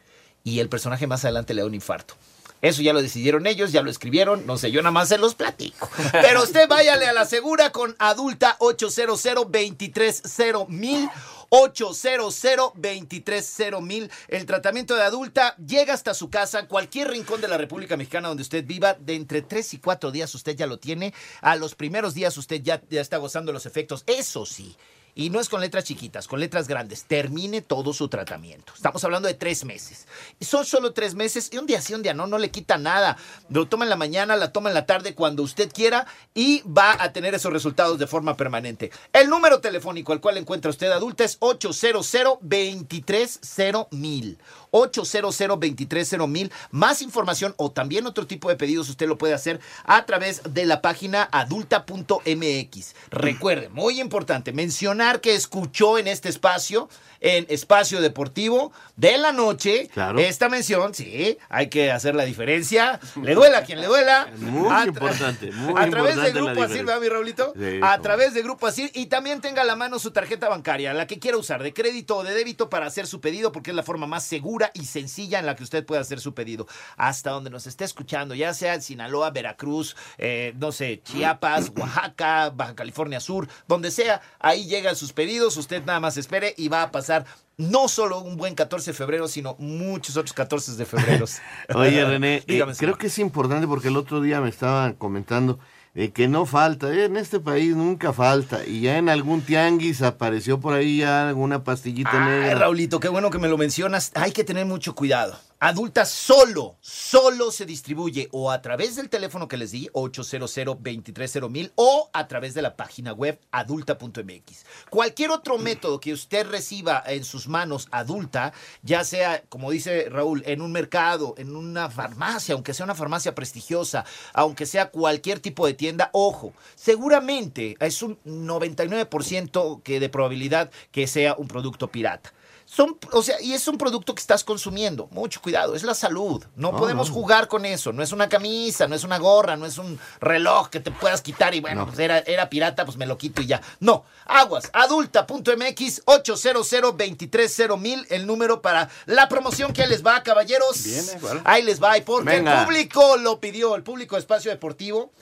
y el personaje más adelante le da un infarto. Eso ya lo decidieron ellos, ya lo escribieron, no sé, yo nada más se los platico. Pero usted váyale a la segura con adulta 800 230 mil 800 230 mil. El tratamiento de adulta llega hasta su casa, cualquier rincón de la República Mexicana donde usted viva, de entre 3 y 4 días usted ya lo tiene. A los primeros días usted ya, ya está gozando los efectos. Eso sí. Y no es con letras chiquitas, con letras grandes. Termine todo su tratamiento. Estamos hablando de tres meses. Son solo tres meses y un día sí, un día no, no le quita nada. Lo toma en la mañana, la toma en la tarde, cuando usted quiera y va a tener esos resultados de forma permanente. El número telefónico al cual encuentra usted adulta es 800 230 mil. 800 230 mil. Más información o también otro tipo de pedidos usted lo puede hacer a través de la página adulta.mx. Recuerde, muy importante, mencionar que escuchó en este espacio, en Espacio Deportivo de la noche, Claro. esta mención, sí, hay que hacer la diferencia. Le duela a quien le duela. Muy A importante, muy A través de Grupo Asir. ¿verdad, mi Raulito? Sí, a través de Grupo Asir y también tenga a la mano su tarjeta bancaria, la que quiera usar, de crédito o de débito para hacer su pedido, porque es la forma más segura y sencilla en la que usted puede hacer su pedido. Hasta donde nos esté escuchando, ya sea en Sinaloa, Veracruz, eh, no sé, Chiapas, Oaxaca, Baja California Sur, donde sea, ahí llegan sus pedidos, usted nada más espere y va a pasar no solo un buen 14 de febrero, sino muchos otros 14 de febrero. Oye, René, eh, Dígame, creo que es importante porque el otro día me estaban comentando eh, que no falta, eh, en este país nunca falta, y ya en algún tianguis apareció por ahí ya alguna pastillita Ay, negra. Raulito, qué bueno que me lo mencionas. Hay que tener mucho cuidado. Adulta solo, solo se distribuye o a través del teléfono que les di, 800 230 mil, o a través de la página web adulta.mx. Cualquier otro método que usted reciba en sus manos adulta, ya sea, como dice Raúl, en un mercado, en una farmacia, aunque sea una farmacia prestigiosa, aunque sea cualquier tipo de tienda, ojo, seguramente es un 99% que de probabilidad que sea un producto pirata. Son, o sea, y es un producto que estás consumiendo. Mucho cuidado, es la salud. No podemos no. jugar con eso. No es una camisa, no es una gorra, no es un reloj que te puedas quitar y bueno, pues era, era pirata, pues me lo quito y ya. No, aguas, adulta.mx 800 230 mil, el número para la promoción que les va, caballeros. ¿cuál? Ahí les va, y porque Venga. el público lo pidió, el público de Espacio Deportivo.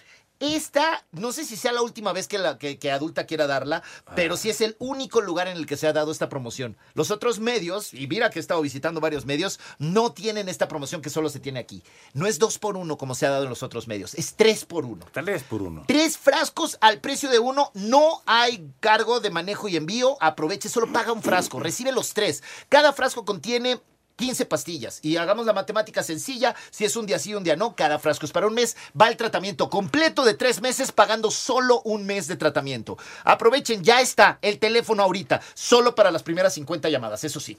Esta, no sé si sea la última vez que, la, que, que Adulta quiera darla, pero sí es el único lugar en el que se ha dado esta promoción. Los otros medios, y mira que he estado visitando varios medios, no tienen esta promoción que solo se tiene aquí. No es dos por uno como se ha dado en los otros medios, es tres por uno. Tres por uno. Tres frascos al precio de uno, no hay cargo de manejo y envío, aproveche, solo paga un frasco, recibe los tres. Cada frasco contiene 15 pastillas y hagamos la matemática sencilla, si es un día sí, un día no, cada frasco es para un mes, va el tratamiento completo de tres meses pagando solo un mes de tratamiento. Aprovechen, ya está el teléfono ahorita, solo para las primeras 50 llamadas, eso sí.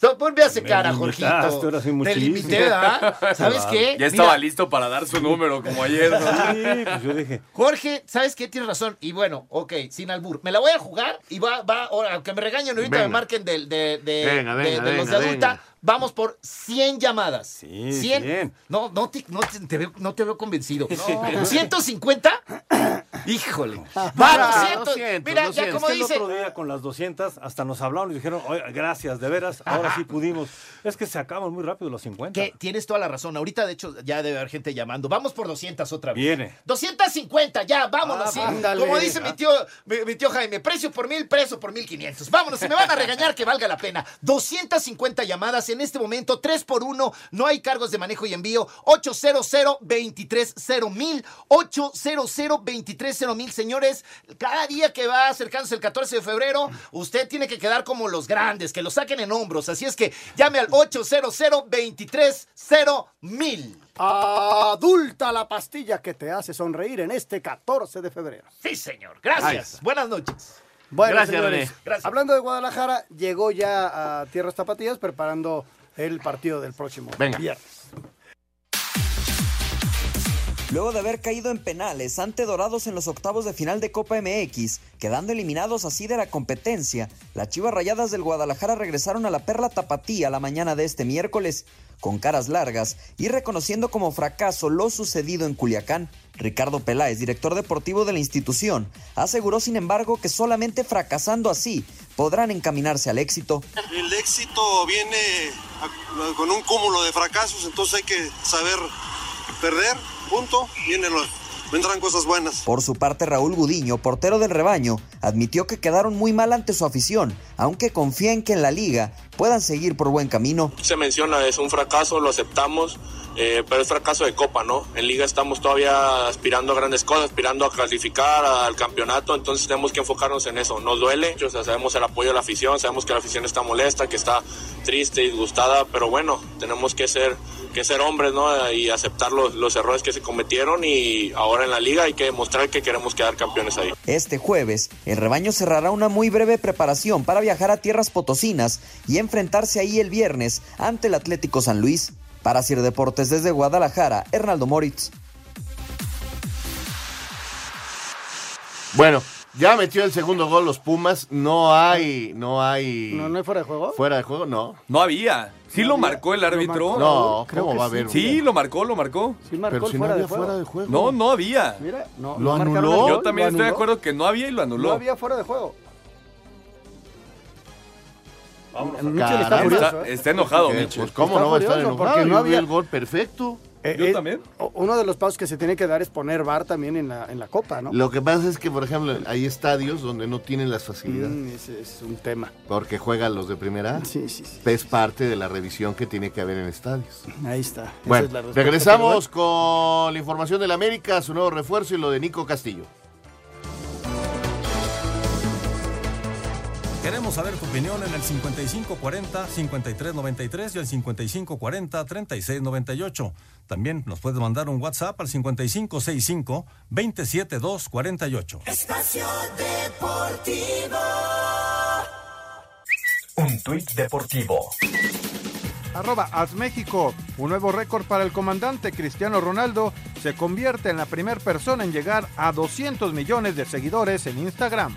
No, ponme a ese cara, Me Jorgito. Te limité, ¿verdad? ¿Sabes qué? Ya estaba Mira, listo para dar su número como ayer. ¿no? Sí, pues yo dije. Jorge, ¿sabes qué? Tienes razón. Y bueno, ok, sin albur. Me la voy a jugar y va, va, ahora, aunque me regañen ahorita, Venga. me marquen de, de, Venga, de- venga, de los de venga, adulta. Vamos por 100 llamadas. Sí, 100. 100. No, no te, no te, veo, no te veo convencido. ¿150? Híjole. Va, 200. 200, Mira, ya 200. como Es que el dice. otro día con las 200 hasta nos hablaron y dijeron, oye, gracias, de veras, ahora sí pudimos. Es que se acaban muy rápido los 50. Que tienes toda la razón. Ahorita, de hecho, ya debe haber gente llamando. Vamos por 200 otra vez. Viene. 250, ya, vámonos. Ah, sí. Como dice mi tío, mi, mi tío Jaime, precio por mil, precio por mil quinientos. Vámonos, si me van a regañar, que valga la pena. 250 llamadas en este momento, 3 por 1, no hay cargos de manejo y envío. 800 230 mil 800 230 mil Señores, cada día que va acercándose el 14 de febrero, usted tiene que quedar como los grandes, que lo saquen en hombros. Así es que llame al 800 230 mil. Adulta la pastilla que te hace sonreír en este 14 de febrero. Sí, señor. Gracias. Buenas noches. Bueno, Gracias, señores, René. Gracias. hablando de Guadalajara, llegó ya a Tierras Tapatías preparando el partido del próximo Venga. viernes. Luego de haber caído en penales ante Dorados en los octavos de final de Copa MX, quedando eliminados así de la competencia, las Chivas Rayadas del Guadalajara regresaron a la Perla Tapatía la mañana de este miércoles, con caras largas y reconociendo como fracaso lo sucedido en Culiacán. Ricardo Peláez, director deportivo de la institución, aseguró sin embargo que solamente fracasando así podrán encaminarse al éxito. El éxito viene con un cúmulo de fracasos, entonces hay que saber perder, punto, vienen los, vendrán cosas buenas. Por su parte, Raúl Gudiño, portero del rebaño, admitió que quedaron muy mal ante su afición, aunque confía en que en la liga puedan seguir por buen camino. se menciona, es un fracaso, lo aceptamos, eh, pero es fracaso de Copa, ¿no? En Liga estamos todavía aspirando a grandes cosas, aspirando a clasificar al campeonato, entonces tenemos que enfocarnos en eso. Nos duele, o sea, sabemos el apoyo de la afición, sabemos que la afición está molesta, que está triste, disgustada, pero bueno, tenemos que ser que ser hombres, ¿no? Y aceptar los, los errores que se cometieron y ahora en la liga hay que demostrar que queremos quedar campeones ahí. Este jueves, el rebaño cerrará una muy breve preparación para viajar a tierras potosinas y enfrentarse ahí el viernes ante el Atlético San Luis. Para Sir Deportes desde Guadalajara, Hernaldo Moritz. Bueno, ya metió el segundo gol los Pumas. No hay, no hay. ¿No, no hay fuera de juego? Fuera de juego, no. No había. ¿Sí ¿No lo había? marcó el ¿Lo árbitro? marcó? No, Creo ¿cómo que va a sí. haber? Sí, lo marcó, lo marcó. Sí marcó Pero el si no fuera, había de fuera de juego. No, no había. Mira, no, ¿Lo marcaron anuló? Yo lo también estoy de acuerdo que no había y lo anuló. No había fuera de juego. Michel está furioso, Está, ¿eh? está enojado, ¿Qué? Michel. Pues cómo Está no va a estar enojado. porque no había- el gol perfecto. Eh, Yo eh, también. Uno de los pasos que se tiene que dar es poner VAR también en la, en la Copa, ¿no? Lo que pasa es que, por ejemplo, hay estadios donde no tienen las facilidades. Mm, ese es un tema. Porque juegan los de primera. Sí, sí, sí. Es parte de la revisión que tiene que haber en estadios. Ahí está. Esa Bueno, es la respuesta regresamos con la información del América, su nuevo refuerzo y lo de Nico Castillo. Queremos saber tu opinión en el 5540-5393 y el 5540-3698. También nos puedes mandar un WhatsApp al 5565-27248. Espacio Deportivo. Un tuit deportivo. Arroba México. Un nuevo récord para el comandante Cristiano Ronaldo se convierte en la primera persona en llegar a 200 millones de seguidores en Instagram.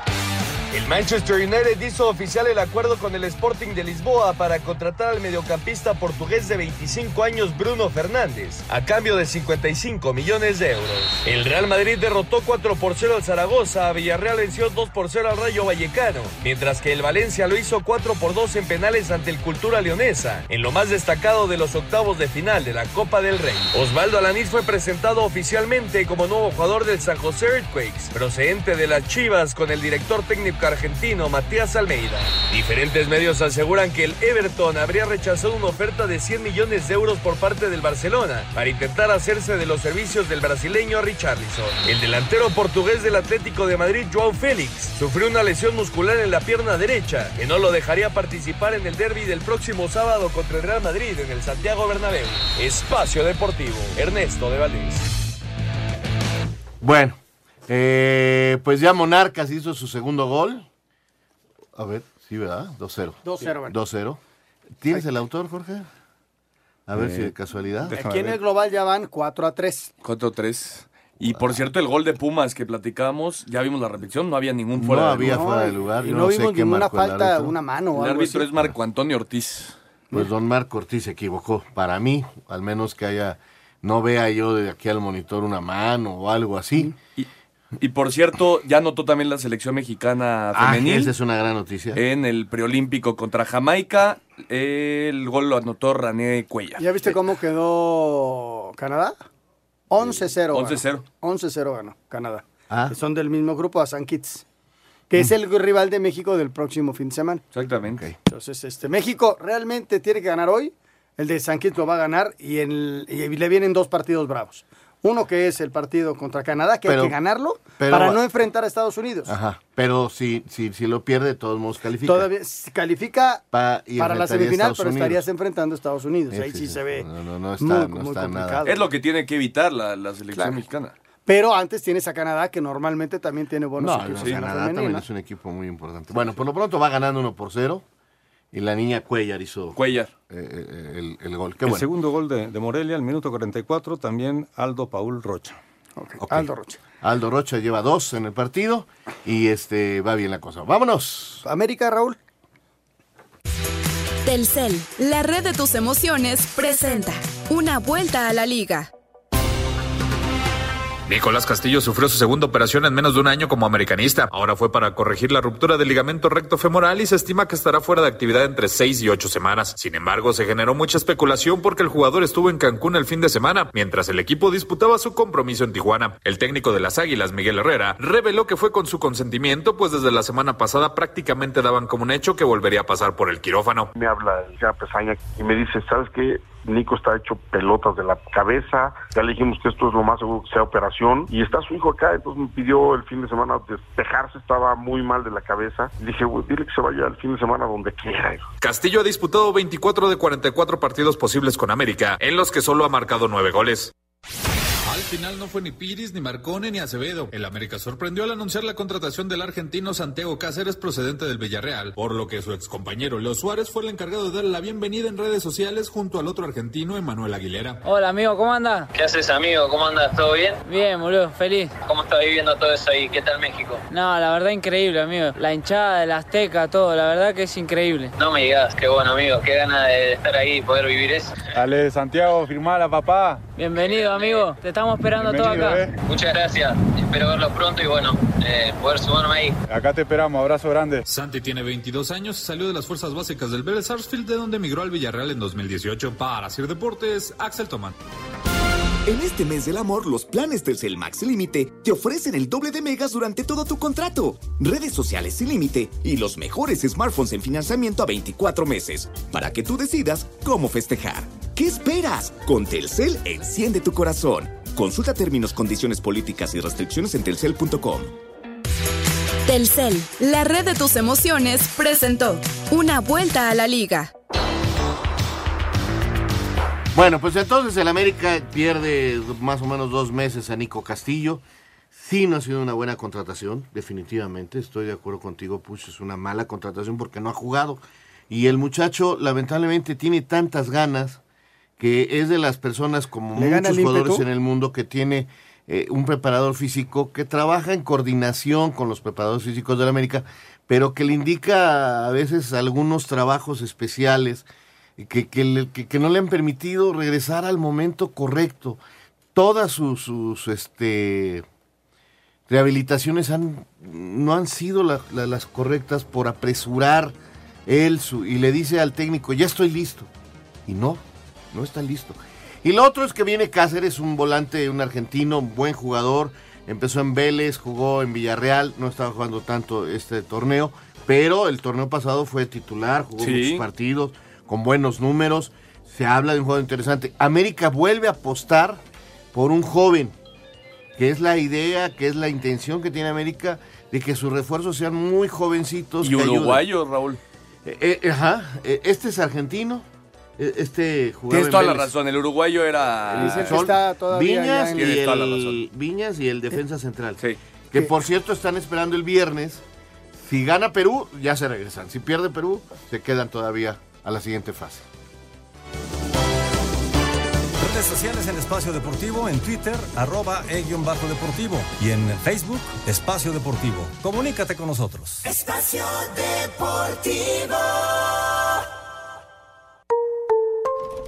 Manchester United hizo oficial el acuerdo con el Sporting de Lisboa para contratar al mediocampista portugués de 25 años Bruno Fernández, a cambio de 55 millones de euros. El Real Madrid derrotó 4 por 0 al Zaragoza, Villarreal venció 2 por 0 al Rayo Vallecano, mientras que el Valencia lo hizo 4 por 2 en penales ante el Cultura Leonesa, en lo más destacado de los octavos de final de la Copa del Rey. Osvaldo Alanís fue presentado oficialmente como nuevo jugador del San José Earthquakes, procedente de las Chivas con el director técnico argentino Matías Almeida. Diferentes medios aseguran que el Everton habría rechazado una oferta de 100 millones de euros por parte del Barcelona para intentar hacerse de los servicios del brasileño Richarlison. El delantero portugués del Atlético de Madrid, Joao Félix, sufrió una lesión muscular en la pierna derecha que no lo dejaría participar en el derby del próximo sábado contra el Real Madrid en el Santiago Bernabéu. Espacio Deportivo, Ernesto de Valdés. Bueno, Eh, pues ya Monarcas hizo su segundo gol. A ver, sí, ¿verdad? 2-0. 2-0, bueno. 2-0. ¿Tienes el autor, Jorge? A ver Eh, si de casualidad. Aquí en el global ya van 4 a 3. 4-3. Y por cierto, el gol de Pumas que platicábamos, ya vimos la repetición, no había ningún No fuera de había lugar. fuera de lugar. y no sé vimos qué ninguna falta, árbitro. una mano o El algo árbitro así. es Marco Antonio Ortiz. Pues don Marco Ortiz se equivocó. Para mí, al menos que haya, no vea yo de aquí al monitor una mano o algo así. Y, y por cierto, ya anotó también la selección mexicana Ah, femenil. esa es una gran noticia. En el preolímpico contra Jamaica, el gol lo anotó Rané Cuellar. ¿Ya viste cómo quedó Canadá? 11-0. 11-0. 11-0 ganó Canadá. Ah. Que son del mismo grupo, a San Kitts. Que es el rival de México del próximo fin de semana. Exactamente. Entonces, este, México realmente tiene que ganar hoy. El de San Kitts lo va a ganar y, el- y le vienen dos partidos bravos. Uno que es el partido contra Canadá, que Pero- hay que ganarlo pero- para no enfrentar a Estados Unidos. Ajá. Pero si, si, si lo pierde, de todos modos califica. Todavía califica Pa- y para la semifinal, pero estarías enfrentando a Estados Unidos. Sí, Ahí sí, se ve. No, no, no está- muy, no muy está nada. complicado. Es lo que tiene que evitar la, la selección Claro. mexicana. Pero antes tienes a Canadá, que normalmente también tiene buenos No, equipos sí, la Canadá también es un equipo muy importante. Bueno, por lo pronto va ganando 1 por 0. Y la niña Cuellar hizo Cuellar. eh, eh, el, el gol. Qué el bueno. segundo gol de, de Morelia, al minuto 44, también Aldo Paul Rocha. Aldo Rocha. Aldo Rocha lleva dos en el partido y este va bien la cosa. Vámonos. América, Raúl. Telcel, la red de tus emociones, presenta una vuelta a la liga. Nicolás Castillo sufrió su segunda operación en menos de un año como americanista. Ahora fue para corregir la ruptura del ligamento recto femoral y se estima que estará fuera de actividad entre seis y ocho semanas. Sin embargo, se generó mucha especulación porque el jugador estuvo en Cancún el fin de semana, mientras el equipo disputaba su compromiso en Tijuana. El técnico de las Águilas, Miguel Herrera, reveló que fue con su consentimiento, pues desde la semana pasada prácticamente daban como un hecho que volvería a pasar por el quirófano. me habla ya Pesaña y me dice, ¿sabes qué? Nico está hecho pelotas de la cabeza, ya le dijimos que esto es lo más seguro que sea operación y está su hijo acá, entonces me pidió el fin de semana despejarse, estaba muy mal de la cabeza. Dije, "Güey, dile que se vaya el fin de semana donde quiera. hijo". Castillo ha disputado 24 de 44 partidos posibles con América, en los que solo ha marcado 9 goles. Al final no fue ni Piris, ni Marcone, ni Acevedo. El América sorprendió al anunciar la contratación del argentino Santiago Cáceres procedente del Villarreal, por lo que su excompañero Leo Suárez fue el encargado de darle la bienvenida en redes sociales junto al otro argentino Emanuel Aguilera. Hola amigo, ¿cómo andas? ¿Qué haces, amigo? ¿Cómo andas? ¿Todo bien? Bien, boludo, feliz. ¿Cómo estás viviendo todo eso ahí? ¿Qué tal México? No, la verdad increíble, amigo. La hinchada del Azteca, todo, la verdad que es increíble. No me digas, qué bueno, amigo. Qué ganas de estar ahí y poder vivir eso. Dale, Santiago, firmala, papá. Bienvenido, amigo. Te estamos esperando todo acá. Muchas gracias. Espero verlo pronto y bueno, eh, poder sumarme ahí. Acá te esperamos, abrazo grande. Santi tiene 22 años, salió de las fuerzas básicas del Vélez Sarsfield, de donde emigró al Villarreal en 2018. Para Sir Deportes, Axel Tomán. En este mes del amor, los planes Telcel Max Límite te ofrecen el doble de megas durante todo tu contrato, redes sociales sin límite y los mejores smartphones en financiamiento a 24 meses, para que tú decidas cómo festejar. ¿Qué esperas? Con Telcel enciende tu corazón. Consulta términos, condiciones políticas y restricciones en telcel.com. Telcel, la red de tus emociones, presentó una vuelta a la liga. Bueno, pues entonces el América pierde más o menos dos meses a Nico Castillo. Sí, no ha sido una buena contratación, definitivamente. Estoy de acuerdo contigo, Push. Es una mala contratación porque no ha jugado. Y el muchacho, lamentablemente, tiene tantas ganas que es de las personas, como ¿Le gana muchos jugadores en el mundo, que tiene eh, un preparador físico que trabaja en coordinación con los preparadores físicos del América, pero que le indica a veces algunos trabajos especiales que, que, que- que no le han permitido regresar al momento correcto. Todas sus, sus, este, rehabilitaciones han, no han sido la- la- las correctas por apresurar él su, y le dice al técnico, ya estoy listo. Y no, no está listo. Y lo otro es que viene Cáceres, un volante, un argentino, un buen jugador. Empezó en Vélez, jugó en Villarreal, no estaba jugando tanto este torneo, pero el torneo pasado fue titular, jugó Sí. muchos partidos, con buenos números. Se habla de un juego interesante. América vuelve a apostar por un joven, que es la idea, que es la intención que tiene América de que sus refuerzos sean muy jovencitos. Y uruguayo, Raúl. Eh, eh, ajá, eh, este es argentino, este jugador Tienes en toda la razón, el uruguayo era... Son Viñas, y Tienes toda la razón. el, Viñas y el defensa central. Que por cierto están esperando el viernes. Si gana Perú, ya se regresan. Si pierde Perú, se quedan todavía a la siguiente fase. Redes sociales en Espacio Deportivo, en Twitter, arroba e-bajo deportivo y en Facebook, Espacio Deportivo. Comunícate con nosotros. Espacio Deportivo.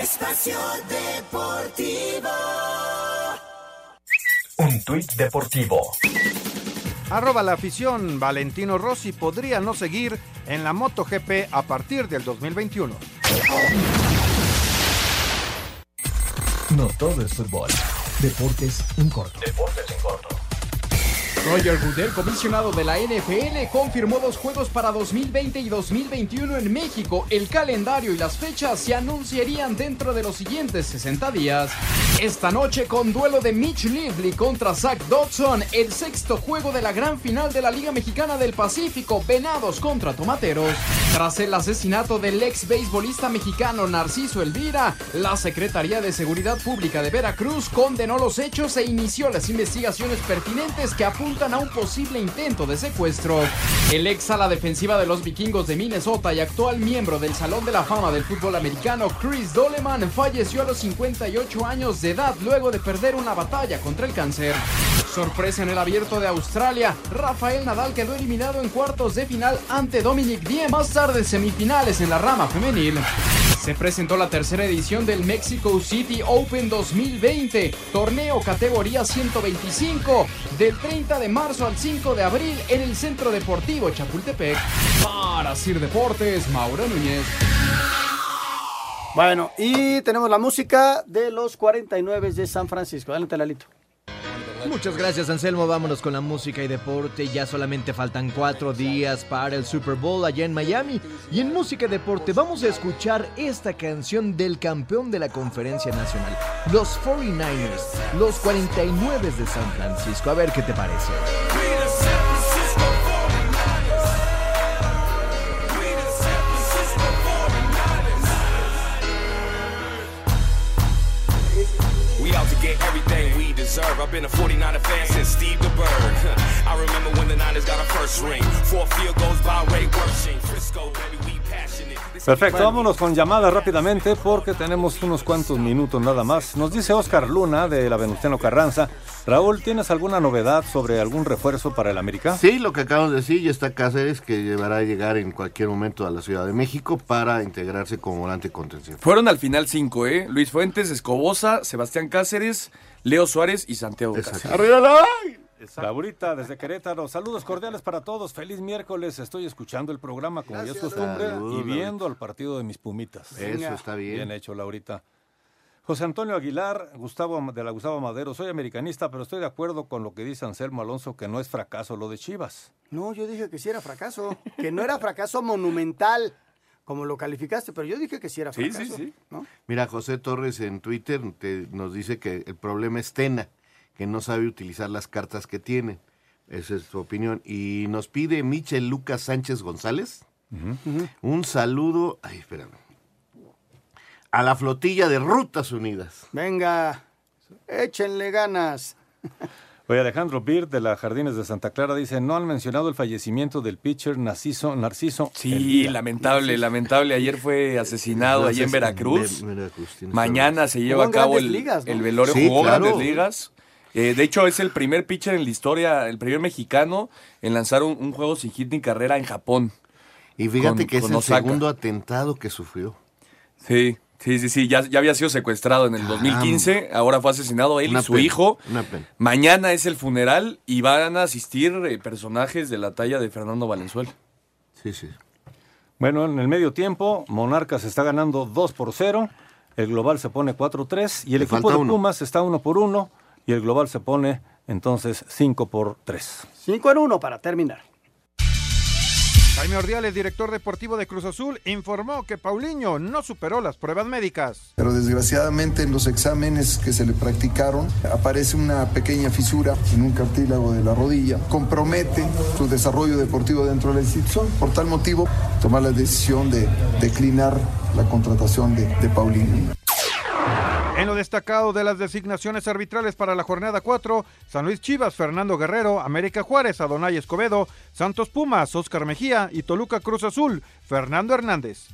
Espacio Deportivo. Un tuit deportivo. Arroba la afición, Valentino Rossi podría no seguir en la MotoGP a partir del 2021. No todo es fútbol. Deportes en corto. Deportes en corto. Roger Goodell, comisionado de la NFL, confirmó dos juegos para 2020 y 2021 en México. El calendario y las fechas se anunciarían dentro de los siguientes 60 días. Esta noche con duelo de Mitch Lively contra Zach Dodson, el sexto juego de la gran final de la Liga Mexicana del Pacífico, Venados contra Tomateros. Tras el asesinato del ex beisbolista mexicano Narciso Elvira, la Secretaría de Seguridad Pública de Veracruz condenó los hechos e inició las investigaciones pertinentes que apuntan a un posible intento de secuestro. El ex ala defensiva de los vikingos de Minnesota y actual miembro del Salón de la Fama del fútbol americano, Chris Doleman, falleció a los 58 años de edad luego de perder una batalla contra el cáncer. Sorpresa en el abierto de Australia, Rafael Nadal quedó eliminado en cuartos de final ante Dominic Thiem, más tarde semifinales en la rama femenil. Se presentó la tercera edición del Mexico City Open 2020, torneo categoría 125, del 30 de marzo al 5 de abril en el Centro Deportivo Chapultepec. Para Sir Deportes, Mauro Núñez. Bueno, y tenemos la música de los 49 de San Francisco. Adelante, Lalito. Muchas gracias Anselmo, vámonos con la música y deporte. Ya solamente faltan cuatro días para el Super Bowl allá en Miami. Y en música y deporte vamos a escuchar esta canción del campeón de la conferencia nacional, los 49ers, los 49 de San Francisco. A ver qué te parece. Deserve. I've been a 49er fan since Steve the Bird. I remember when the Niners got a first ring. Four field goals by Ray Worshing. Frisco, baby, we. Perfecto, vámonos con llamadas rápidamente porque tenemos unos cuantos minutos nada más. Nos dice Oscar Luna de la Venustiano Carranza. Raúl, ¿tienes alguna novedad sobre algún refuerzo para el América? Sí, lo que acabamos de decir, ya está Cáceres que llevará a llegar en cualquier momento a la Ciudad de México para integrarse como volante contención. Fueron al final cinco, ¿eh? Luis Fuentes, Escobosa, Sebastián Cáceres, Leo Suárez y Santiago Cáceres. Laurita desde Querétaro, saludos cordiales para todos, feliz miércoles, estoy escuchando el programa como ya es costumbre y viendo Laurita. el partido de mis pumitas. Eso Venga. está bien. Bien hecho, Laurita. José Antonio Aguilar, Gustavo de la Gustavo Madero, soy americanista, pero estoy de acuerdo con lo que dice Anselmo Alonso, que no es fracaso lo de Chivas. No, yo dije que sí era fracaso, que no era fracaso monumental, como lo calificaste, pero yo dije que sí era Sí, fracaso. sí, sí. ¿no? Mira, José Torres en Twitter te- nos dice que el problema es Tena, que no sabe utilizar las cartas que tiene. Esa es su opinión. Y nos pide Michel Lucas Sánchez González un saludo. Ay, espérame. A la flotilla de Rutas Unidas. Venga, échenle ganas. Oye, Alejandro Bir de la Jardines de Santa Clara dice, no han mencionado el fallecimiento del pitcher Narciso, Narciso Sí, Elvira". lamentable, lamentable. Ayer fue asesinado allí en Veracruz. Ver- Veracruz, Mañana se lleva a cabo grandes el, ligas, ¿no? el velorio. Sí, jugó claro. grandes ligas. Eh, de hecho, es el primer pitcher en la historia, el primer mexicano en lanzar un, un juego sin hit ni carrera en Japón. Y fíjate Con- que es el Osaka. segundo atentado que sufrió. Sí, sí, sí, sí. Ya, ya había sido secuestrado en el 2015. Ahora fue asesinado él Una y su pena, hijo. una pena. Mañana es el funeral y van a asistir eh, personajes de la talla de Fernando Valenzuela. Sí, sí. Bueno, en el medio tiempo, Monarcas está ganando 2 por 0, el global se pone 4-3 y el Le equipo de uno. Pumas está 1 por 1 y el global se pone entonces 5 por 3. 5 en 1 para terminar. Jaime Ordiales, director deportivo de Cruz Azul, informó que Paulinho no superó las pruebas médicas. Pero desgraciadamente en los exámenes que se le practicaron aparece una pequeña fisura en un cartílago de la rodilla. Compromete su desarrollo deportivo dentro de la institución. Por tal motivo, tomar la decisión de declinar la contratación de, de Paulinho. En lo destacado de las designaciones arbitrales para la jornada 4, San Luis Chivas, Fernando Guerrero, América Juárez, Adonay Escobedo, Santos Pumas, Oscar Mejía y Toluca Cruz Azul, Fernando Hernández.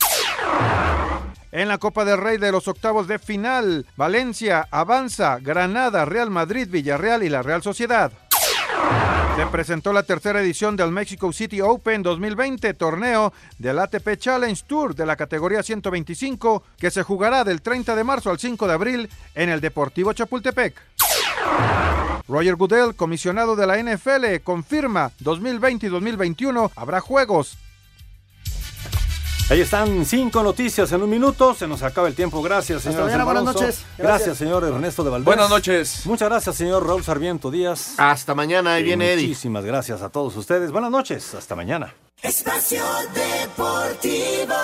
En la Copa del Rey de los octavos de final, Valencia avanza, Granada, Real Madrid, Villarreal y la Real Sociedad. Se presentó la tercera edición del Mexico City Open 2020, torneo del ATP Challenge Tour de la categoría 125, que se jugará del 30 de marzo al 5 de abril en el Deportivo Chapultepec. Roger Goodell, comisionado de la NFL, confirma 2020 y 2021 habrá juegos Ahí están cinco noticias en un minuto. Se nos acaba el tiempo. Gracias, señor. Hasta mañana, buenas noches. Gracias. Gracias. señor Ernesto de Valdés. Buenas noches. Muchas gracias, señor Raúl Sarmiento Díaz. Hasta mañana, ahí Y viene Eddie. Muchísimas gracias a todos ustedes. Buenas noches. Hasta mañana. Espacio Deportivo.